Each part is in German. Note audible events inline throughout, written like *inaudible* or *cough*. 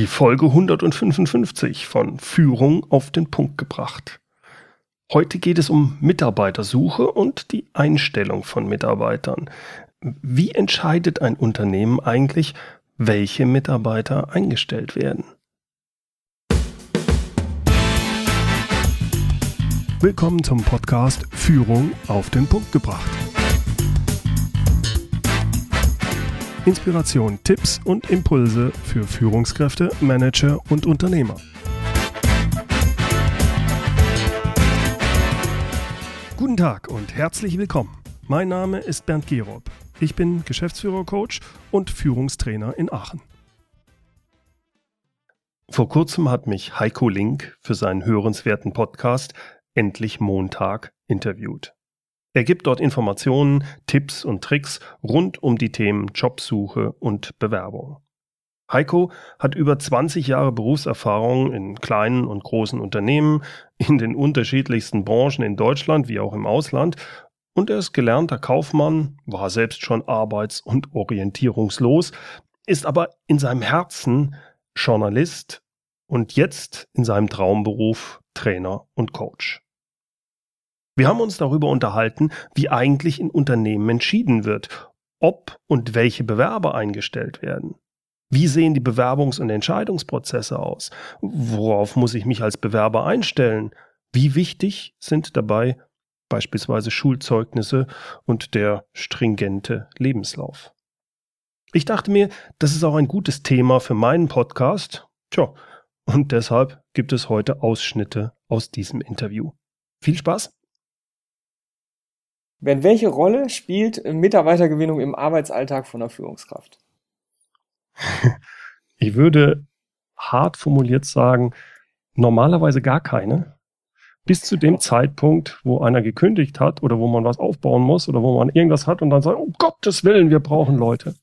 Die Folge 155 von Führung auf den Punkt gebracht. Heute geht es um Mitarbeitersuche und die Einstellung von Mitarbeitern. Wie entscheidet ein Unternehmen eigentlich, welche Mitarbeiter eingestellt werden? Willkommen zum Podcast Führung auf den Punkt gebracht. Inspiration, Tipps und Impulse für Führungskräfte, Manager und Unternehmer. Guten Tag und herzlich willkommen. Mein Name ist Bernd Gerob. Ich bin Geschäftsführer-Coach und Führungstrainer in Aachen. Vor kurzem hat mich Heiko Link für seinen hörenswerten Podcast Endlich Montag interviewt. Er gibt dort Informationen, Tipps und Tricks rund um die Themen Jobsuche und Bewerbung. Heiko hat über 20 Jahre Berufserfahrung in kleinen und großen Unternehmen, in den unterschiedlichsten Branchen in Deutschland wie auch im Ausland und er ist gelernter Kaufmann, war selbst schon arbeits- und orientierungslos, ist aber in seinem Herzen Journalist und jetzt in seinem Traumberuf Trainer und Coach. Wir haben uns darüber unterhalten, wie eigentlich in Unternehmen entschieden wird, ob und welche Bewerber eingestellt werden. Wie sehen die Bewerbungs- und Entscheidungsprozesse aus? Worauf muss ich mich als Bewerber einstellen? Wie wichtig sind dabei beispielsweise Schulzeugnisse und der stringente Lebenslauf? Ich dachte mir, das ist auch ein gutes Thema für meinen Podcast. Tja, und deshalb gibt es heute Ausschnitte aus diesem Interview. Viel Spaß! Wenn welche Rolle spielt Mitarbeitergewinnung im Arbeitsalltag von der Führungskraft? *laughs* Ich würde hart formuliert sagen, normalerweise gar keine. Bis zu dem Zeitpunkt, wo einer gekündigt hat oder wo man was aufbauen muss oder wo man irgendwas hat und dann sagt, um Gottes Willen, wir brauchen Leute.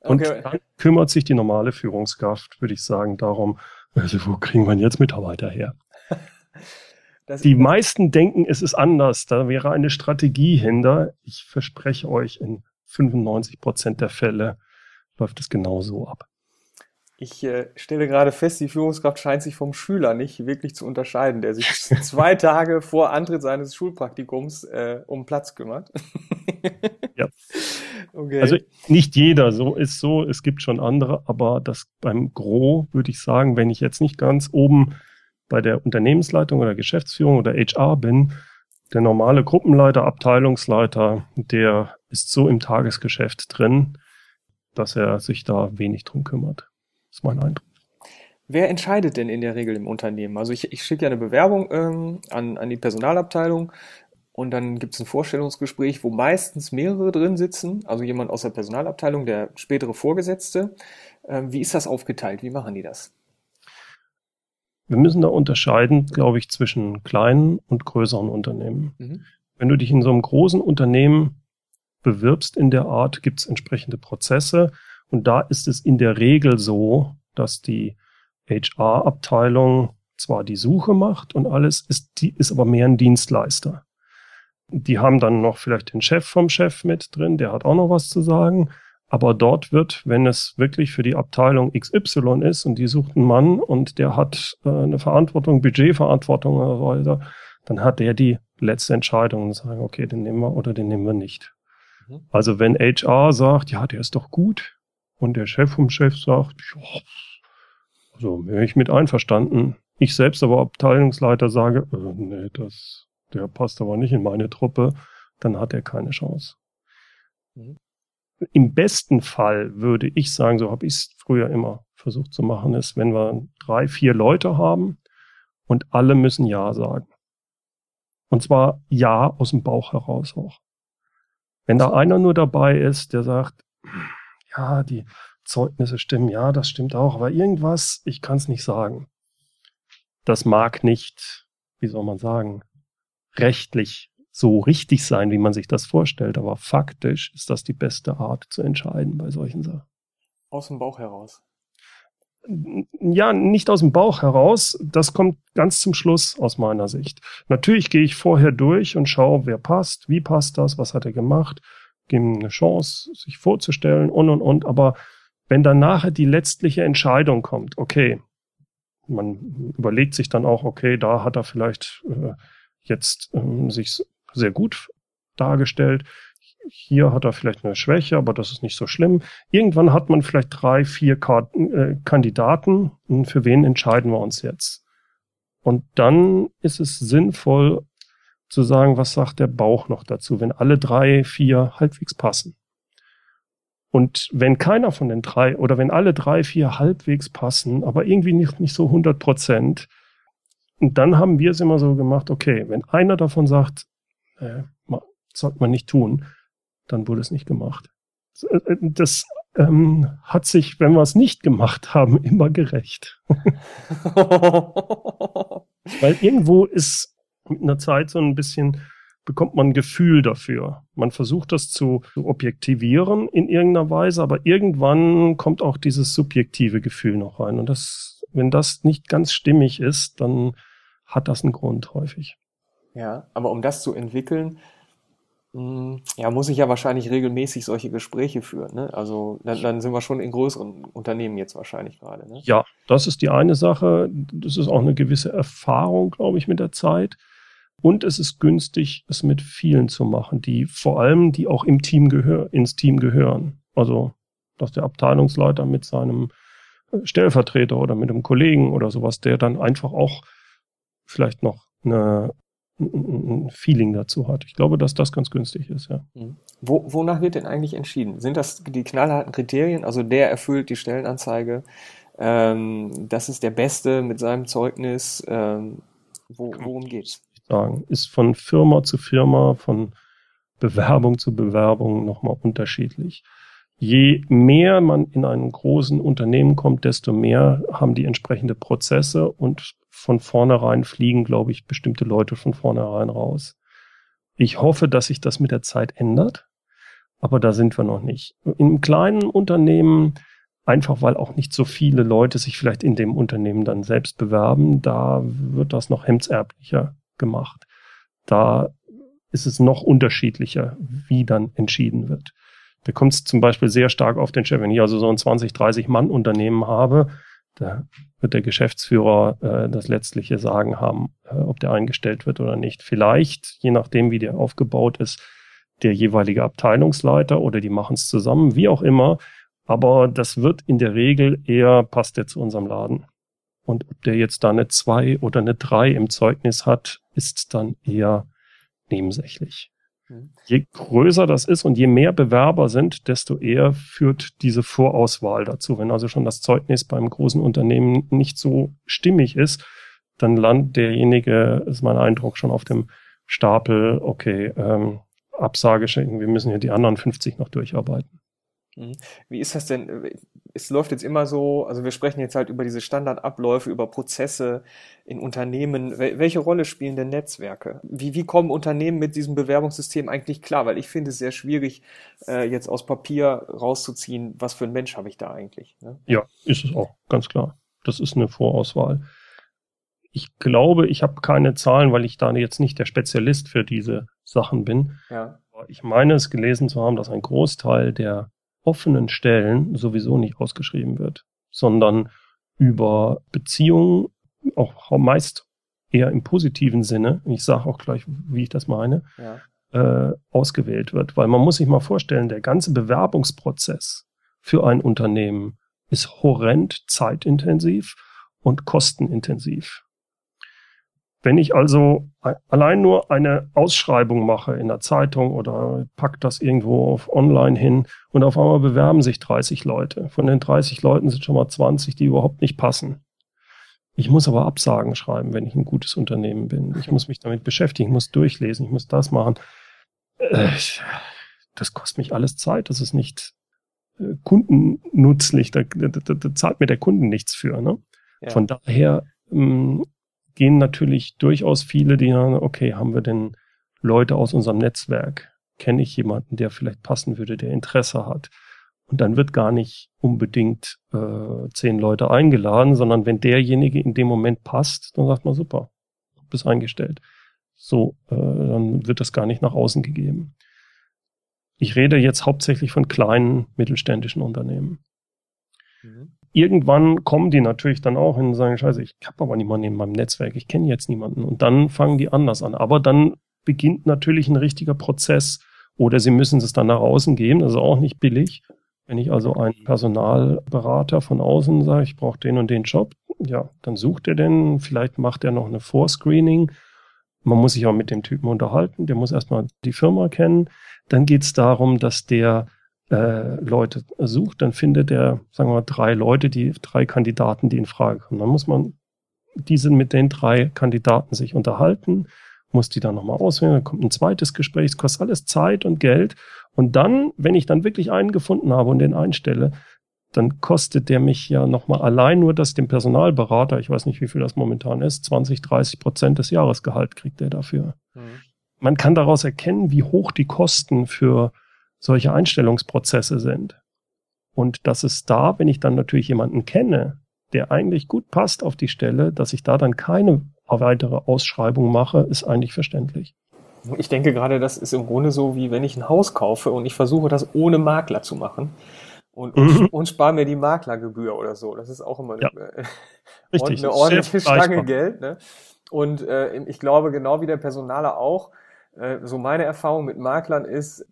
Und okay. dann kümmert sich die normale Führungskraft, würde ich sagen, darum, also wo kriegen wir jetzt Mitarbeiter her? *laughs* Das die meisten denken, es ist anders. Da wäre eine Strategie hinter. Ich verspreche euch, in 95 Prozent der Fälle läuft es genau so ab. Ich äh, stelle gerade fest, die Führungskraft scheint sich vom Schüler nicht wirklich zu unterscheiden, der sich *laughs* zwei Tage vor Antritt seines Schulpraktikums äh, um Platz kümmert. ja. *laughs* Okay. Also nicht jeder, so ist so, es gibt schon andere, aber das beim Gros würde ich sagen, wenn ich jetzt nicht ganz oben bei der Unternehmensleitung oder Geschäftsführung oder HR bin, der normale Gruppenleiter, Abteilungsleiter, der ist so im Tagesgeschäft drin, dass er sich da wenig drum kümmert. Das ist mein Eindruck. Wer entscheidet denn in der Regel im Unternehmen? Also ich, ich schicke ja eine Bewerbung ähm, an, an die Personalabteilung und dann gibt es ein Vorstellungsgespräch, wo meistens mehrere drin sitzen, also jemand aus der Personalabteilung, der spätere Vorgesetzte. Ähm, wie ist das aufgeteilt? Wie machen die das? Wir müssen da unterscheiden, glaube ich, zwischen kleinen und größeren Unternehmen. Mhm. Wenn du dich in so einem großen Unternehmen bewirbst in der Art, gibt es entsprechende Prozesse. Und da ist es in der Regel so, dass die HR-Abteilung zwar die Suche macht und alles, ist, die ist aber mehr ein Dienstleister. Die haben dann noch vielleicht den Chef vom Chef mit drin, der hat auch noch was zu sagen. Aber dort wird, wenn es wirklich für die Abteilung XY ist und die sucht einen Mann und der hat äh, eine Verantwortung, Budgetverantwortung oder so weiter, dann hat der die letzte Entscheidung und sagen, okay, den nehmen wir oder den nehmen wir nicht. Mhm. Also wenn HR sagt, ja, der ist doch gut und der Chef vom Chef sagt, ja, also wäre ich mit einverstanden. Ich selbst aber Abteilungsleiter sage, äh, nee, das, der passt aber nicht in meine Truppe, dann hat er keine Chance. Mhm im besten Fall würde ich sagen, so habe ich es früher immer versucht zu machen, ist, wenn wir drei, vier Leute haben und alle müssen Ja sagen. Und zwar Ja aus dem Bauch heraus auch. Wenn da einer nur dabei ist, der sagt, ja, die Zeugnisse stimmen, ja, das stimmt auch, aber irgendwas, ich kann es nicht sagen. Das mag nicht, wie soll man sagen, rechtlich so richtig sein, wie man sich das vorstellt, aber faktisch ist das die beste Art zu entscheiden bei solchen Sachen. Aus dem Bauch heraus. Ja, nicht aus dem Bauch heraus. Das kommt ganz zum Schluss aus meiner Sicht. Natürlich gehe ich vorher durch und schaue, wer passt, wie passt das, was hat er gemacht, gebe ihm eine Chance, sich vorzustellen und und und. Aber Wenn dann nachher die letztliche Entscheidung kommt, okay, man überlegt sich dann auch, okay, da hat er vielleicht äh, jetzt ähm, sich sehr gut dargestellt. Hier hat er vielleicht eine Schwäche, aber das ist nicht so schlimm. Irgendwann hat man vielleicht drei, vier äh, Kandidaten. Für wen entscheiden wir uns jetzt? Und dann ist es sinnvoll zu sagen, was sagt der Bauch noch dazu, wenn alle drei, vier halbwegs passen. Und wenn keiner von den drei oder wenn alle drei, vier halbwegs passen, aber irgendwie nicht, nicht so 100 Prozent, und dann haben wir es immer so gemacht, okay, wenn einer davon sagt, äh, sollte man nicht tun, dann wurde es nicht gemacht. Äh, das ähm, hat sich, wenn wir es nicht gemacht haben, *laughs* immer gerecht. *laughs* Weil irgendwo ist mit einer Zeit so ein bisschen bekommt man ein Gefühl dafür. Man versucht das zu, zu objektivieren in irgendeiner Weise, aber irgendwann kommt auch dieses subjektive Gefühl noch rein. Und das, wenn das nicht ganz stimmig ist, dann hat das einen Grund häufig. Ja, aber um das zu entwickeln, hm, ja, muss ich ja wahrscheinlich regelmäßig solche Gespräche führen. Ne? Also dann, dann sind wir schon in größeren Unternehmen jetzt wahrscheinlich gerade. Ne? Ja, das ist die eine Sache. Das ist auch eine gewisse Erfahrung, glaube ich, mit der Zeit. Und es ist günstig, es mit vielen zu machen, die vor allem, die auch im Team gehör, ins Team gehören. Also, dass der Abteilungsleiter mit seinem äh, Stellvertreter oder mit einem Kollegen oder sowas, der dann einfach auch vielleicht noch eine, ein Feeling dazu hat. Ich glaube, dass das ganz günstig ist, ja. Mhm. Wo, wonach wird denn eigentlich entschieden? Sind das die knallharten Kriterien? Also der erfüllt die Stellenanzeige, ähm, das ist der Beste mit seinem Zeugnis. Ähm, wo, worum geht's? sagen. Ist von Firma zu Firma, von Bewerbung zu Bewerbung nochmal unterschiedlich. Je mehr man in einem großen Unternehmen kommt, desto mehr haben die entsprechende Prozesse und von vornherein fliegen, glaube ich, bestimmte Leute von vornherein raus. Ich hoffe, dass sich das mit der Zeit ändert, aber da sind wir noch nicht. In kleinen Unternehmen, einfach weil auch nicht so viele Leute sich vielleicht in dem Unternehmen dann selbst bewerben, da wird das noch hemdserblicher gemacht. Da ist es noch unterschiedlicher, wie dann entschieden wird. Da kommt es zum Beispiel sehr stark auf den Chef. Wenn ich also so ein 20, 30 Mann Unternehmen habe, da wird der Geschäftsführer äh, das letztliche Sagen haben, äh, ob der eingestellt wird oder nicht. Vielleicht, je nachdem, wie der aufgebaut ist, der jeweilige Abteilungsleiter oder die machen es zusammen, wie auch immer. Aber das wird in der Regel eher, passt der zu unserem Laden. Und ob der jetzt da eine 2 oder eine 3 im Zeugnis hat, ist dann eher nebensächlich. Mhm. Je größer das ist und je mehr Bewerber sind, desto eher führt diese Vorauswahl dazu. Wenn also schon das Zeugnis beim großen Unternehmen nicht so stimmig ist, dann landet derjenige, ist mein Eindruck, schon auf dem Stapel, okay, ähm, Absage schenken, wir müssen hier die anderen 50 noch durcharbeiten. Mhm. Wie ist das denn? Es läuft jetzt immer so, also wir sprechen jetzt halt über diese Standardabläufe, über Prozesse in Unternehmen. Welche Rolle spielen denn Netzwerke? Wie, wie kommen Unternehmen mit diesem Bewerbungssystem eigentlich klar? Weil ich finde es sehr schwierig, äh, jetzt aus Papier rauszuziehen, was für ein Mensch habe ich da eigentlich. Ne? Ja, ist es auch, ganz klar. Das ist eine Vorauswahl. Ich glaube, ich habe keine Zahlen, weil ich da jetzt nicht der Spezialist für diese Sachen bin. Ja. Ich meine es gelesen zu haben, dass ein Großteil der offenen Stellen sowieso nicht ausgeschrieben wird, sondern über Beziehungen, auch meist eher im positiven Sinne, ich sage auch gleich, wie ich das meine, ja. äh, ausgewählt wird. Weil man muss sich mal vorstellen, der ganze Bewerbungsprozess für ein Unternehmen ist horrend zeitintensiv und kostenintensiv. Wenn ich also allein nur eine Ausschreibung mache in der Zeitung oder pack das irgendwo auf online hin und auf einmal bewerben sich 30 Leute. Von den 30 Leuten sind schon mal 20, die überhaupt nicht passen. Ich muss aber Absagen schreiben, wenn ich ein gutes Unternehmen bin. Ich muss mich damit beschäftigen, ich muss durchlesen, ich muss das machen. Äh, das kostet mich alles Zeit. Das ist nicht äh, kundennutzlich. Da, da, da, da zahlt mir der Kunde nichts für. Ne? Ja. Von daher ähm, gehen natürlich durchaus viele, die sagen, okay, haben wir denn Leute aus unserem Netzwerk? Kenne ich jemanden, der vielleicht passen würde, der Interesse hat? Und dann wird gar nicht unbedingt äh, zehn Leute eingeladen, sondern wenn derjenige in dem Moment passt, dann sagt man super, bist eingestellt. So, äh, dann wird das gar nicht nach außen gegeben. Ich rede jetzt hauptsächlich von kleinen mittelständischen Unternehmen. Mhm. Irgendwann kommen die natürlich dann auch hin und sagen, scheiße, ich habe aber niemanden in meinem Netzwerk, ich kenne jetzt niemanden. Und dann fangen die anders an. Aber dann beginnt natürlich ein richtiger Prozess. Oder sie müssen es dann nach außen geben, das ist auch nicht billig. Wenn ich also einen Personalberater von außen sage, ich brauche den und den Job, ja, dann sucht er den, vielleicht macht er noch eine Vorscreening. Man muss sich auch mit dem Typen unterhalten, der muss erstmal die Firma kennen. Dann geht es darum, dass der äh, Leute sucht, dann findet er, sagen wir mal, drei Leute, die drei Kandidaten, die in Frage kommen. Dann muss man diese mit den drei Kandidaten sich unterhalten, muss die dann nochmal auswählen, dann kommt ein zweites Gespräch, es kostet alles Zeit und Geld. Und dann, wenn ich dann wirklich einen gefunden habe und den einstelle, dann kostet der mich ja nochmal allein nur das dem Personalberater, ich weiß nicht, wie viel das momentan ist, 20, 30 Prozent des Jahresgehalt kriegt der dafür. Mhm. Man kann daraus erkennen, wie hoch die Kosten für solche Einstellungsprozesse sind. Und dass es da, wenn ich dann natürlich jemanden kenne, der eigentlich gut passt auf die Stelle, dass ich da dann keine weitere Ausschreibung mache, ist eigentlich verständlich. Ich denke gerade, das ist im Grunde so, wie wenn ich ein Haus kaufe und ich versuche, das ohne Makler zu machen und, und, mhm. *laughs* und spare mir die Maklergebühr oder so. Das ist auch immer ja. *laughs* eine, Richtig, eine ordentliche Stange Geld. Ne? Und äh, ich glaube, genau wie der Personaler auch, äh, so meine Erfahrung mit Maklern ist,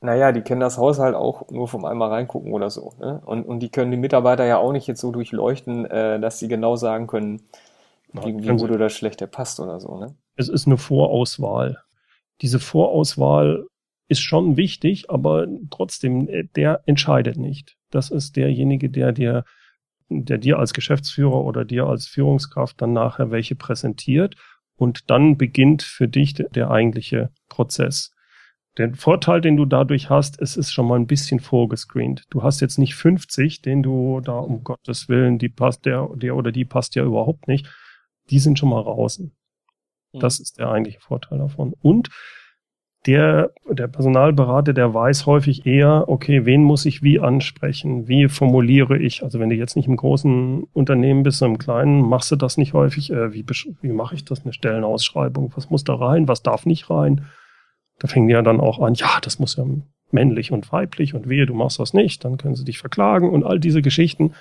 naja, die kennen das Haus halt auch nur vom einmal reingucken oder so. Ne? Und, und die können die Mitarbeiter ja auch nicht jetzt so durchleuchten, äh, dass sie genau sagen können, wie, wie gut oder schlecht der passt oder so. Ne? Es ist eine Vorauswahl diese Vorauswahl ist schon wichtig, aber trotzdem, äh, der entscheidet nicht. Das ist derjenige, der dir, der dir als Geschäftsführer oder dir als Führungskraft dann nachher welche präsentiert und dann beginnt für dich der eigentliche Prozess. Der Vorteil, den du dadurch hast, es ist schon mal ein bisschen vorgescreent. Du hast jetzt nicht 50, den du da um Gottes Willen, die passt, der, der oder die passt ja überhaupt nicht. Die sind schon mal draußen. Das mhm. ist der eigentliche Vorteil davon. Und der, der Personalberater, der weiß häufig eher, okay, wen muss ich wie ansprechen? Wie formuliere ich? Also wenn du jetzt nicht im großen Unternehmen bist, sondern im kleinen, machst du das nicht häufig. Äh, wie, wie mache ich das? Eine Stellenausschreibung? Was muss da rein? Was darf nicht rein? Da fängt ja dann auch an, ja, das muss ja männlich und weiblich und wehe, du machst das nicht, dann können sie dich verklagen und all diese Geschichten.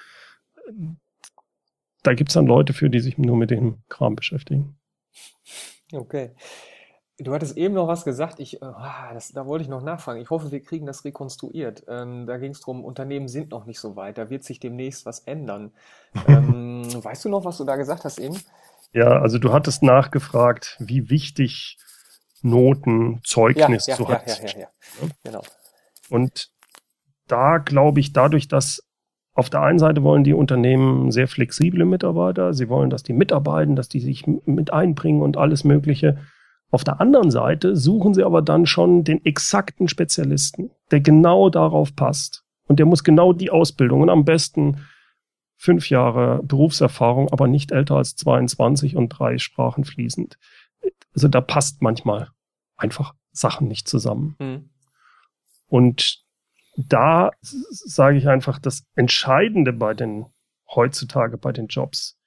Da gibt's dann Leute für, die sich nur mit dem Kram beschäftigen. Okay. Du hattest eben noch was gesagt, ich, äh, das, da wollte ich noch nachfragen. Ich hoffe, wir kriegen das rekonstruiert. Ähm, da ging es darum, Unternehmen sind noch nicht so weit, da wird sich demnächst was ändern. *laughs* ähm, weißt du noch, was du da gesagt hast eben? Ja, also du hattest nachgefragt, wie wichtig Noten, Zeugnis ja, ja, zu ja, ja, ja, ja, genau. Und da glaube ich, dadurch, dass auf der einen Seite wollen die Unternehmen sehr flexible Mitarbeiter. Sie wollen, dass die mitarbeiten, dass die sich mit einbringen und alles Mögliche. Auf der anderen Seite suchen sie aber dann schon den exakten Spezialisten, der genau darauf passt. Und der muss genau die Ausbildung und am besten fünf Jahre Berufserfahrung, aber nicht älter als 22 und drei Sprachen fließend. Also da passt manchmal einfach Sachen nicht zusammen. Mhm. Und da sage ich einfach, das Entscheidende bei den heutzutage bei den Jobs,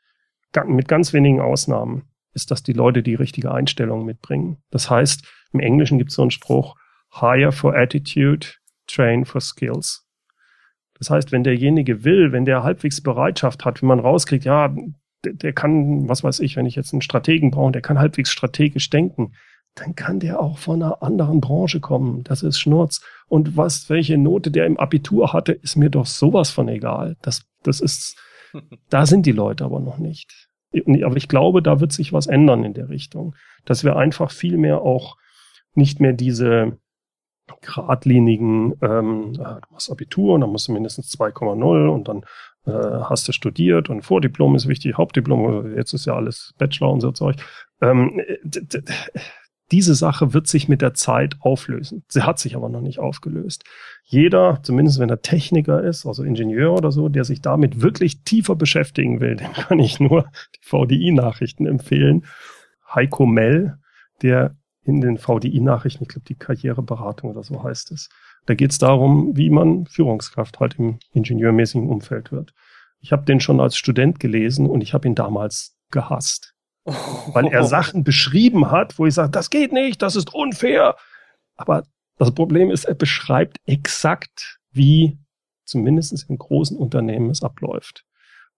mit ganz wenigen Ausnahmen, ist, dass die Leute die richtige Einstellung mitbringen. Das heißt, im Englischen gibt es so einen Spruch, hire for attitude, train for skills. Das heißt, wenn derjenige will, wenn der halbwegs Bereitschaft hat, wenn man rauskriegt, ja, der, der kann, was weiß ich, wenn ich jetzt einen Strategen brauche, der kann halbwegs strategisch denken, dann kann der auch von einer anderen Branche kommen. Das ist Schnurz. Und was, welche Note der im Abitur hatte, ist mir doch sowas von egal. Das, das ist, *laughs* da sind die Leute aber noch nicht. Aber ich glaube, da wird sich was ändern in der Richtung, dass wir einfach viel mehr auch nicht mehr diese geradlinigen, ähm, äh, du machst Abitur und dann musst du mindestens 2,0 und dann äh, hast du studiert und Vordiplom ist wichtig, Hauptdiplom, jetzt ist ja alles Bachelor und so Zeug. Ähm, diese Sache wird sich mit der Zeit auflösen. Sie hat sich aber noch nicht aufgelöst. Jeder, zumindest wenn er Techniker ist, also Ingenieur oder so, der sich damit wirklich tiefer beschäftigen will, *laughs* dem kann ich nur die VDI-Nachrichten empfehlen. Heiko Mell, der in den VDI-Nachrichten, ich glaube die Karriereberatung oder so heißt es, da geht es darum, wie man Führungskraft halt im ingenieurmäßigen Umfeld wird. Ich habe den schon als Student gelesen und ich habe ihn damals gehasst weil er *laughs* Sachen beschrieben hat, wo ich sage, das geht nicht, das ist unfair. Aber das Problem ist, er beschreibt exakt, wie zumindest in großen Unternehmen es abläuft.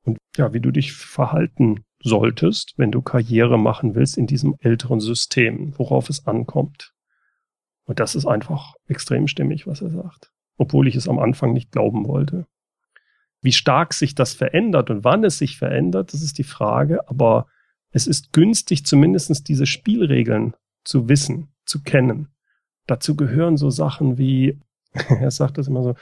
Und ja, wie du dich verhalten solltest, wenn du Karriere machen willst in diesem älteren System, worauf es ankommt. Und das ist einfach extrem stimmig, was er sagt. Obwohl ich es am Anfang nicht glauben wollte. Wie stark sich das verändert und wann es sich verändert, das ist die Frage. Aber es ist günstig, zumindest diese Spielregeln zu wissen, zu kennen. Dazu gehören so Sachen wie, *laughs* er sagt das immer so,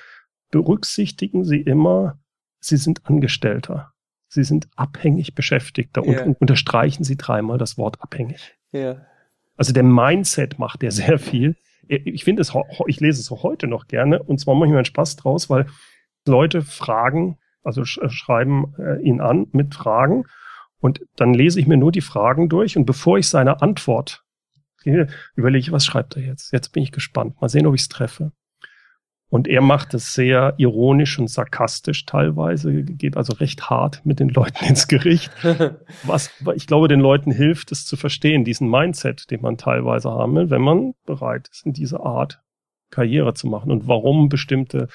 berücksichtigen Sie immer, Sie sind Angestellter. Sie sind abhängig Beschäftigter und, und unterstreichen Sie dreimal das Wort abhängig. Ja. Also der Mindset macht der sehr viel. Ich finde es, ich lese es auch heute noch gerne und zwar mache ich mir einen Spaß draus, weil Leute fragen, also sch schreiben äh, ihn an mit Fragen und dann lese ich mir nur die Fragen durch und bevor ich seine Antwort überlege ich, was schreibt er jetzt? Jetzt bin ich gespannt. Mal sehen, ob ich es treffe. Und er macht es sehr ironisch und sarkastisch teilweise, geht also recht hart mit den Leuten ins Gericht. *laughs* Was ich glaube, den Leuten hilft, es zu verstehen, diesen Mindset, den man teilweise haben will, wenn man bereit ist, in dieser Art Karriere zu machen und warum bestimmte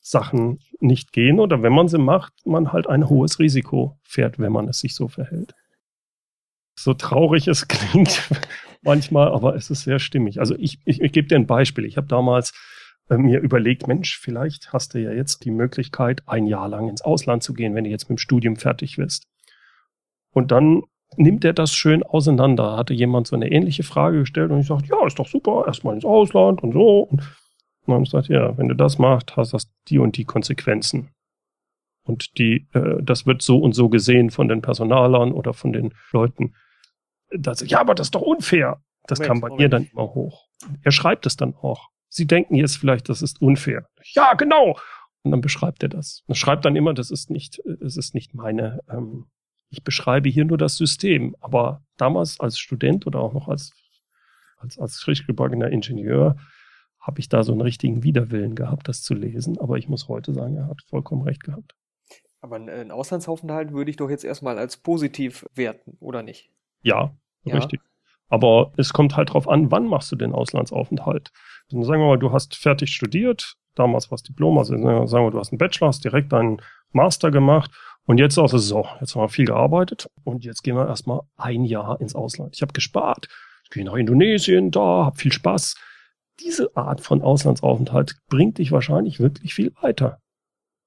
Sachen nicht gehen oder wenn man sie macht, man halt ein hohes Risiko fährt, wenn man es sich so verhält. So traurig es *laughs* klingt manchmal, aber es ist sehr stimmig. Also ich, ich, ich gebe dir ein Beispiel. Ich habe damals mir überlegt, Mensch, vielleicht hast du ja jetzt die Möglichkeit, ein Jahr lang ins Ausland zu gehen, wenn du jetzt mit dem Studium fertig bist. Und dann nimmt er das schön auseinander. Hatte jemand so eine ähnliche Frage gestellt und ich sagte, ja, ist doch super, erstmal ins Ausland und so. Und dann sagt ja, wenn du das machst, hast das die und die Konsequenzen. Und die, äh, das wird so und so gesehen von den Personalern oder von den Leuten. Das, ja, aber das ist doch unfair. Das Moment, kam bei Moment. mir dann immer hoch. Er schreibt es dann auch. Sie denken jetzt vielleicht, das ist unfair. Ja, genau. Und dann beschreibt er das. Er schreibt dann immer, das ist nicht, es ist nicht meine, ähm, ich beschreibe hier nur das System. Aber damals als Student oder auch noch als, als, als frisch gebackener Ingenieur habe ich da so einen richtigen Widerwillen gehabt, das zu lesen. Aber ich muss heute sagen, er hat vollkommen recht gehabt. Aber ein Auslandsaufenthalt würde ich doch jetzt erstmal als positiv werten, oder nicht? Ja, ja. richtig. Aber es kommt halt drauf an, wann machst du den Auslandsaufenthalt? Also sagen wir mal, du hast fertig studiert, damals war es Diplom, also sagen wir, du hast einen Bachelor, hast direkt deinen Master gemacht und jetzt auch so, jetzt haben wir viel gearbeitet und jetzt gehen wir erstmal ein Jahr ins Ausland. Ich habe gespart, ich gehe nach Indonesien, da, hab viel Spaß. Diese Art von Auslandsaufenthalt bringt dich wahrscheinlich wirklich viel weiter.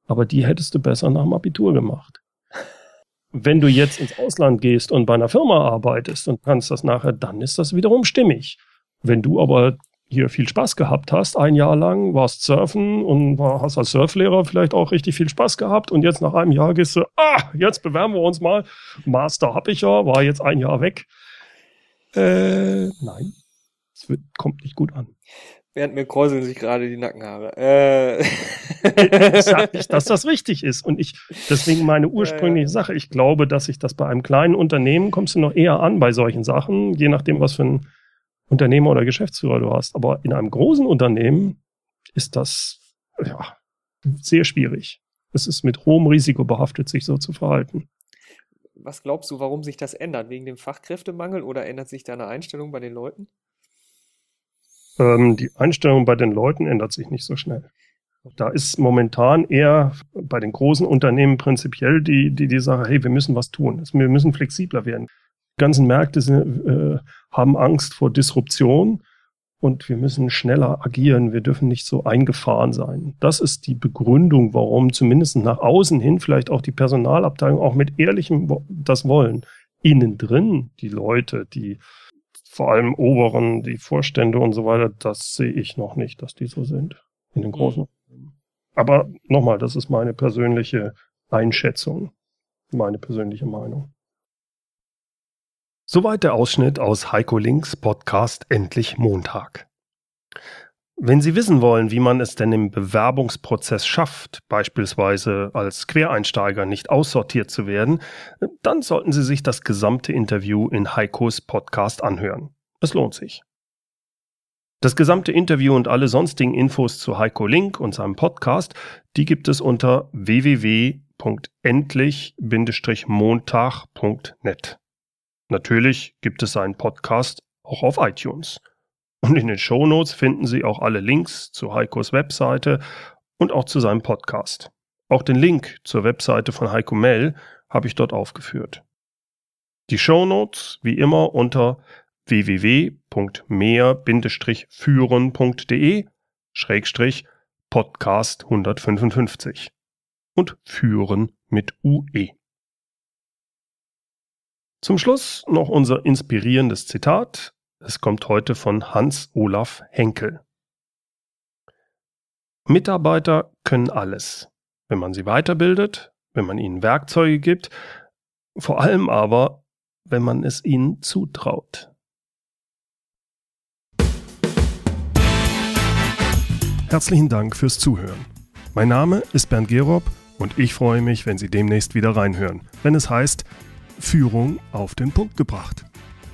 Aber die hättest du besser nach dem Abitur gemacht. Wenn du jetzt ins Ausland gehst und bei einer Firma arbeitest und kannst das nachher, dann ist das wiederum stimmig. Wenn du aber hier viel Spaß gehabt hast, ein Jahr lang, warst surfen und war, hast als Surflehrer vielleicht auch richtig viel Spaß gehabt und jetzt nach einem Jahr gehst du, ah, jetzt bewerben wir uns mal. Master hab ich ja, war jetzt ein Jahr weg. Äh, nein, es kommt nicht gut an. Während mir kräuseln sich gerade die Nackenhaare. Äh. ich sage nicht, dass das richtig ist. Und ich, deswegen meine ursprüngliche Sache, ich glaube, dass ich das bei einem kleinen Unternehmen kommst du noch eher an bei solchen Sachen, je nachdem, was für ein Unternehmer oder Geschäftsführer du hast. Aber in einem großen Unternehmen ist das ja, sehr schwierig. Es ist mit hohem Risiko behaftet, sich so zu verhalten. Was glaubst du, warum sich das ändert? Wegen dem Fachkräftemangel oder ändert sich deine Einstellung bei den Leuten? Ähm, die Einstellung bei den Leuten ändert sich nicht so schnell. Da ist momentan eher bei den großen Unternehmen prinzipiell die, die, die Sache, hey, wir müssen was tun. Wir müssen flexibler werden. Die ganzen Märkte sind, äh, haben Angst vor Disruption und wir müssen schneller agieren. Wir dürfen nicht so eingefahren sein. Das ist die Begründung, warum zumindest nach außen hin vielleicht auch die Personalabteilung auch mit ehrlichem das wollen. Innen drin die Leute, die vor allem Oberen, die Vorstände und so weiter, das sehe ich noch nicht, dass die so sind in den großen. Mhm. Aber nochmal, das ist meine persönliche Einschätzung, meine persönliche Meinung. Soweit der Ausschnitt aus Heiko Links Podcast Endlich Montag. Wenn Sie wissen wollen, wie man es denn im Bewerbungsprozess schafft, beispielsweise als Quereinsteiger nicht aussortiert zu werden, dann sollten Sie sich das gesamte Interview in Heikos Podcast anhören. Es lohnt sich. Das gesamte Interview und alle sonstigen Infos zu Heiko Link und seinem Podcast, die gibt es unter www.endlich-montag.net. Natürlich gibt es seinen Podcast auch auf iTunes. Und in den Shownotes finden Sie auch alle Links zu Heikos Webseite und auch zu seinem Podcast. Auch den Link zur Webseite von Heiko Mell habe ich dort aufgeführt. Die Shownotes wie immer unter www.mehr-führen.de Schrägstrich Podcast 155 und führen mit UE. Zum Schluss noch unser inspirierendes Zitat. Es kommt heute von Hans Olaf Henkel. Mitarbeiter können alles, wenn man sie weiterbildet, wenn man ihnen Werkzeuge gibt, vor allem aber, wenn man es ihnen zutraut. Herzlichen Dank fürs Zuhören. Mein Name ist Bernd Gerob und ich freue mich, wenn Sie demnächst wieder reinhören, wenn es heißt Führung auf den Punkt gebracht.